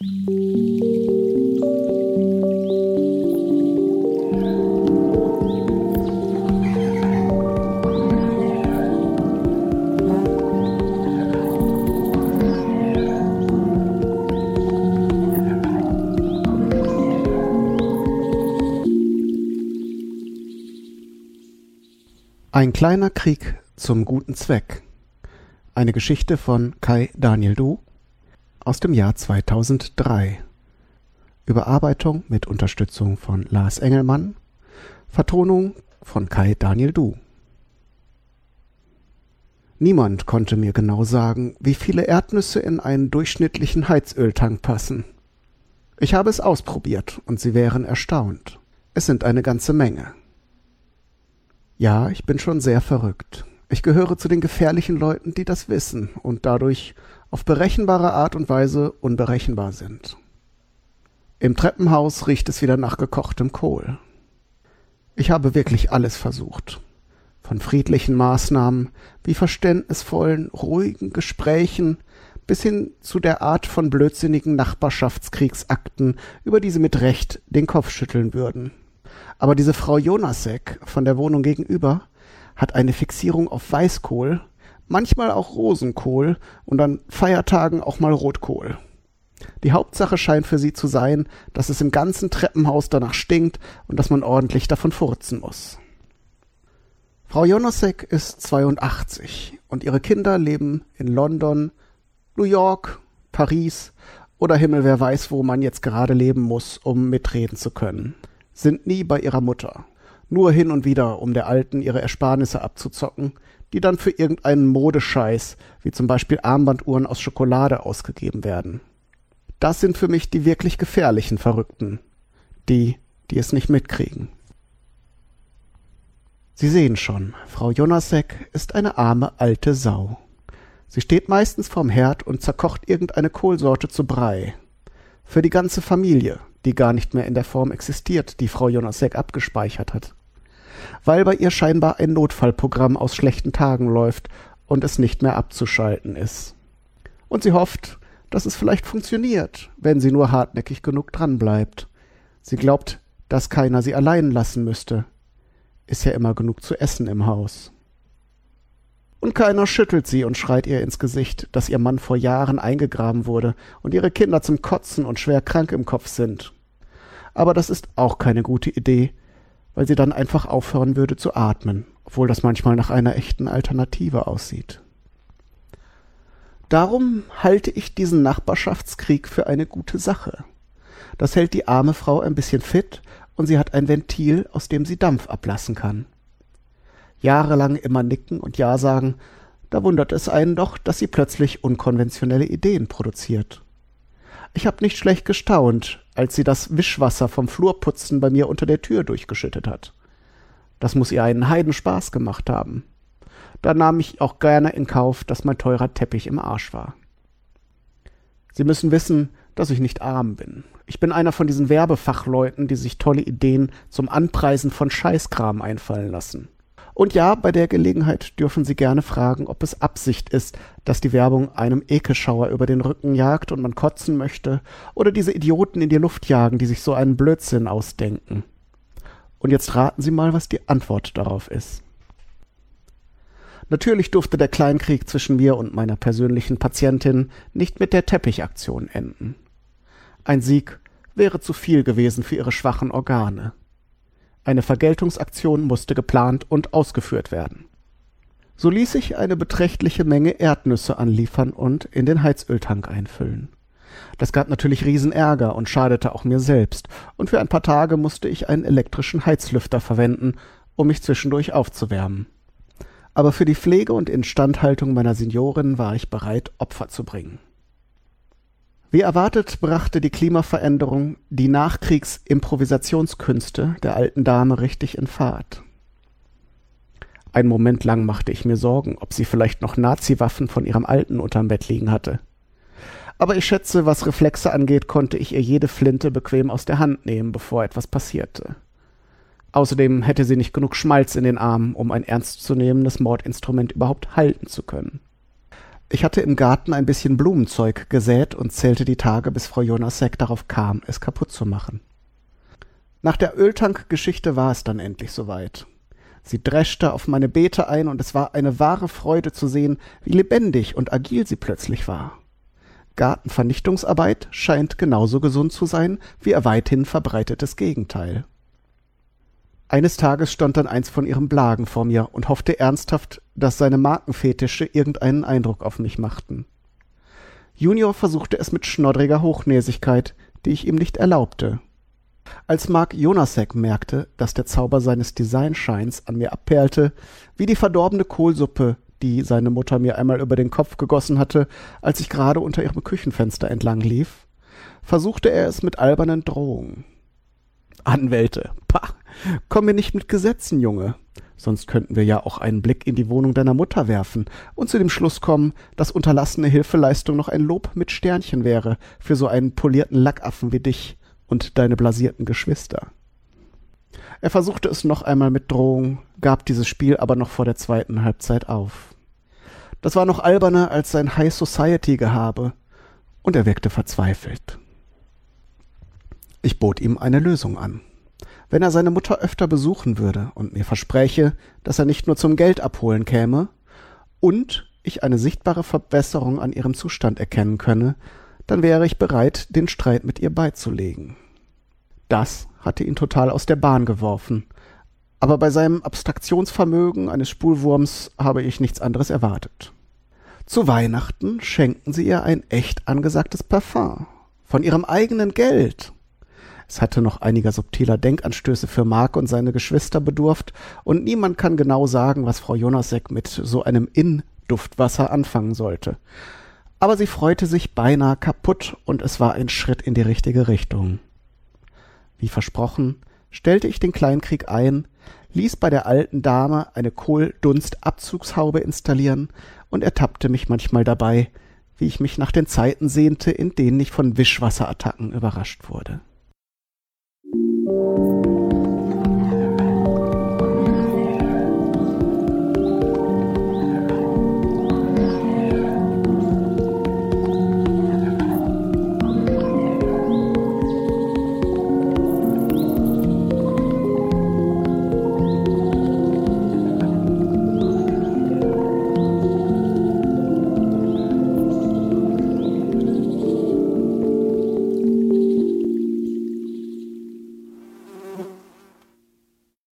Ein kleiner Krieg zum guten Zweck. Eine Geschichte von Kai Daniel Du aus dem Jahr 2003. Überarbeitung mit Unterstützung von Lars Engelmann. Vertonung von Kai Daniel Du. Niemand konnte mir genau sagen, wie viele Erdnüsse in einen durchschnittlichen Heizöltank passen. Ich habe es ausprobiert und Sie wären erstaunt. Es sind eine ganze Menge. Ja, ich bin schon sehr verrückt. Ich gehöre zu den gefährlichen Leuten, die das wissen und dadurch auf berechenbare Art und Weise unberechenbar sind. Im Treppenhaus riecht es wieder nach gekochtem Kohl. Ich habe wirklich alles versucht. Von friedlichen Maßnahmen wie verständnisvollen, ruhigen Gesprächen bis hin zu der Art von blödsinnigen Nachbarschaftskriegsakten, über die sie mit Recht den Kopf schütteln würden. Aber diese Frau Jonasek von der Wohnung gegenüber hat eine Fixierung auf Weißkohl, manchmal auch Rosenkohl und an Feiertagen auch mal Rotkohl. Die Hauptsache scheint für sie zu sein, dass es im ganzen Treppenhaus danach stinkt und dass man ordentlich davon furzen muss. Frau Jonasek ist 82 und ihre Kinder leben in London, New York, Paris oder Himmel wer weiß, wo man jetzt gerade leben muss, um mitreden zu können sind nie bei ihrer Mutter. Nur hin und wieder, um der Alten ihre Ersparnisse abzuzocken, die dann für irgendeinen Modescheiß, wie zum Beispiel Armbanduhren aus Schokolade ausgegeben werden. Das sind für mich die wirklich gefährlichen Verrückten. Die, die es nicht mitkriegen. Sie sehen schon, Frau Jonasek ist eine arme alte Sau. Sie steht meistens vorm Herd und zerkocht irgendeine Kohlsorte zu Brei. Für die ganze Familie, die gar nicht mehr in der Form existiert, die Frau Jonasek abgespeichert hat. Weil bei ihr scheinbar ein Notfallprogramm aus schlechten Tagen läuft und es nicht mehr abzuschalten ist. Und sie hofft, dass es vielleicht funktioniert, wenn sie nur hartnäckig genug dranbleibt. Sie glaubt, dass keiner sie allein lassen müsste. Ist ja immer genug zu essen im Haus. Und keiner schüttelt sie und schreit ihr ins Gesicht, dass ihr Mann vor Jahren eingegraben wurde und ihre Kinder zum Kotzen und schwer krank im Kopf sind. Aber das ist auch keine gute Idee, weil sie dann einfach aufhören würde zu atmen, obwohl das manchmal nach einer echten Alternative aussieht. Darum halte ich diesen Nachbarschaftskrieg für eine gute Sache. Das hält die arme Frau ein bisschen fit und sie hat ein Ventil, aus dem sie Dampf ablassen kann jahrelang immer nicken und Ja sagen, da wundert es einen doch, dass sie plötzlich unkonventionelle Ideen produziert. Ich hab nicht schlecht gestaunt, als sie das Wischwasser vom Flurputzen bei mir unter der Tür durchgeschüttet hat. Das muss ihr einen Heidenspaß gemacht haben. Da nahm ich auch gerne in Kauf, dass mein teurer Teppich im Arsch war. Sie müssen wissen, dass ich nicht arm bin. Ich bin einer von diesen Werbefachleuten, die sich tolle Ideen zum Anpreisen von Scheißkram einfallen lassen. Und ja, bei der Gelegenheit dürfen Sie gerne fragen, ob es Absicht ist, dass die Werbung einem Ekelschauer über den Rücken jagt und man kotzen möchte, oder diese Idioten in die Luft jagen, die sich so einen Blödsinn ausdenken. Und jetzt raten Sie mal, was die Antwort darauf ist. Natürlich durfte der Kleinkrieg zwischen mir und meiner persönlichen Patientin nicht mit der Teppichaktion enden. Ein Sieg wäre zu viel gewesen für ihre schwachen Organe. Eine Vergeltungsaktion musste geplant und ausgeführt werden. So ließ ich eine beträchtliche Menge Erdnüsse anliefern und in den Heizöltank einfüllen. Das gab natürlich Riesenärger und schadete auch mir selbst, und für ein paar Tage musste ich einen elektrischen Heizlüfter verwenden, um mich zwischendurch aufzuwärmen. Aber für die Pflege und Instandhaltung meiner Seniorin war ich bereit, Opfer zu bringen. Wie erwartet brachte die Klimaveränderung die Nachkriegsimprovisationskünste der alten Dame richtig in Fahrt. Einen Moment lang machte ich mir Sorgen, ob sie vielleicht noch Nazi-Waffen von ihrem Alten unterm Bett liegen hatte. Aber ich schätze, was Reflexe angeht, konnte ich ihr jede Flinte bequem aus der Hand nehmen, bevor etwas passierte. Außerdem hätte sie nicht genug Schmalz in den Armen, um ein ernstzunehmendes Mordinstrument überhaupt halten zu können. Ich hatte im Garten ein bisschen Blumenzeug gesät und zählte die Tage, bis Frau Jonasek darauf kam, es kaputt zu machen. Nach der Öltank-Geschichte war es dann endlich soweit. Sie dreschte auf meine Beete ein, und es war eine wahre Freude zu sehen, wie lebendig und agil sie plötzlich war. Gartenvernichtungsarbeit scheint genauso gesund zu sein wie ihr weithin verbreitetes Gegenteil. Eines Tages stand dann eins von ihren Blagen vor mir und hoffte ernsthaft, dass seine Markenfetische irgendeinen Eindruck auf mich machten. Junior versuchte es mit schnoddriger Hochnäsigkeit, die ich ihm nicht erlaubte. Als Mark Jonasek merkte, dass der Zauber seines Designscheins an mir abperlte, wie die verdorbene Kohlsuppe, die seine Mutter mir einmal über den Kopf gegossen hatte, als ich gerade unter ihrem Küchenfenster entlang lief, versuchte er es mit albernen Drohungen. Anwälte, pah, komm mir nicht mit Gesetzen, Junge. Sonst könnten wir ja auch einen Blick in die Wohnung deiner Mutter werfen und zu dem Schluss kommen, dass unterlassene Hilfeleistung noch ein Lob mit Sternchen wäre für so einen polierten Lackaffen wie dich und deine blasierten Geschwister. Er versuchte es noch einmal mit Drohung, gab dieses Spiel aber noch vor der zweiten Halbzeit auf. Das war noch alberner als sein High Society Gehabe, und er wirkte verzweifelt. Ich bot ihm eine Lösung an. Wenn er seine Mutter öfter besuchen würde und mir verspräche, dass er nicht nur zum Geld abholen käme und ich eine sichtbare Verbesserung an ihrem Zustand erkennen könne, dann wäre ich bereit, den Streit mit ihr beizulegen. Das hatte ihn total aus der Bahn geworfen, aber bei seinem Abstraktionsvermögen eines Spulwurms habe ich nichts anderes erwartet. Zu Weihnachten schenkten sie ihr ein echt angesagtes Parfum. Von ihrem eigenen Geld. Es hatte noch einiger subtiler Denkanstöße für Mark und seine Geschwister bedurft, und niemand kann genau sagen, was Frau Jonasek mit so einem In-Duftwasser anfangen sollte. Aber sie freute sich beinahe kaputt, und es war ein Schritt in die richtige Richtung. Wie versprochen, stellte ich den Kleinkrieg ein, ließ bei der alten Dame eine Kohldunst-Abzugshaube installieren und ertappte mich manchmal dabei, wie ich mich nach den Zeiten sehnte, in denen ich von Wischwasserattacken überrascht wurde.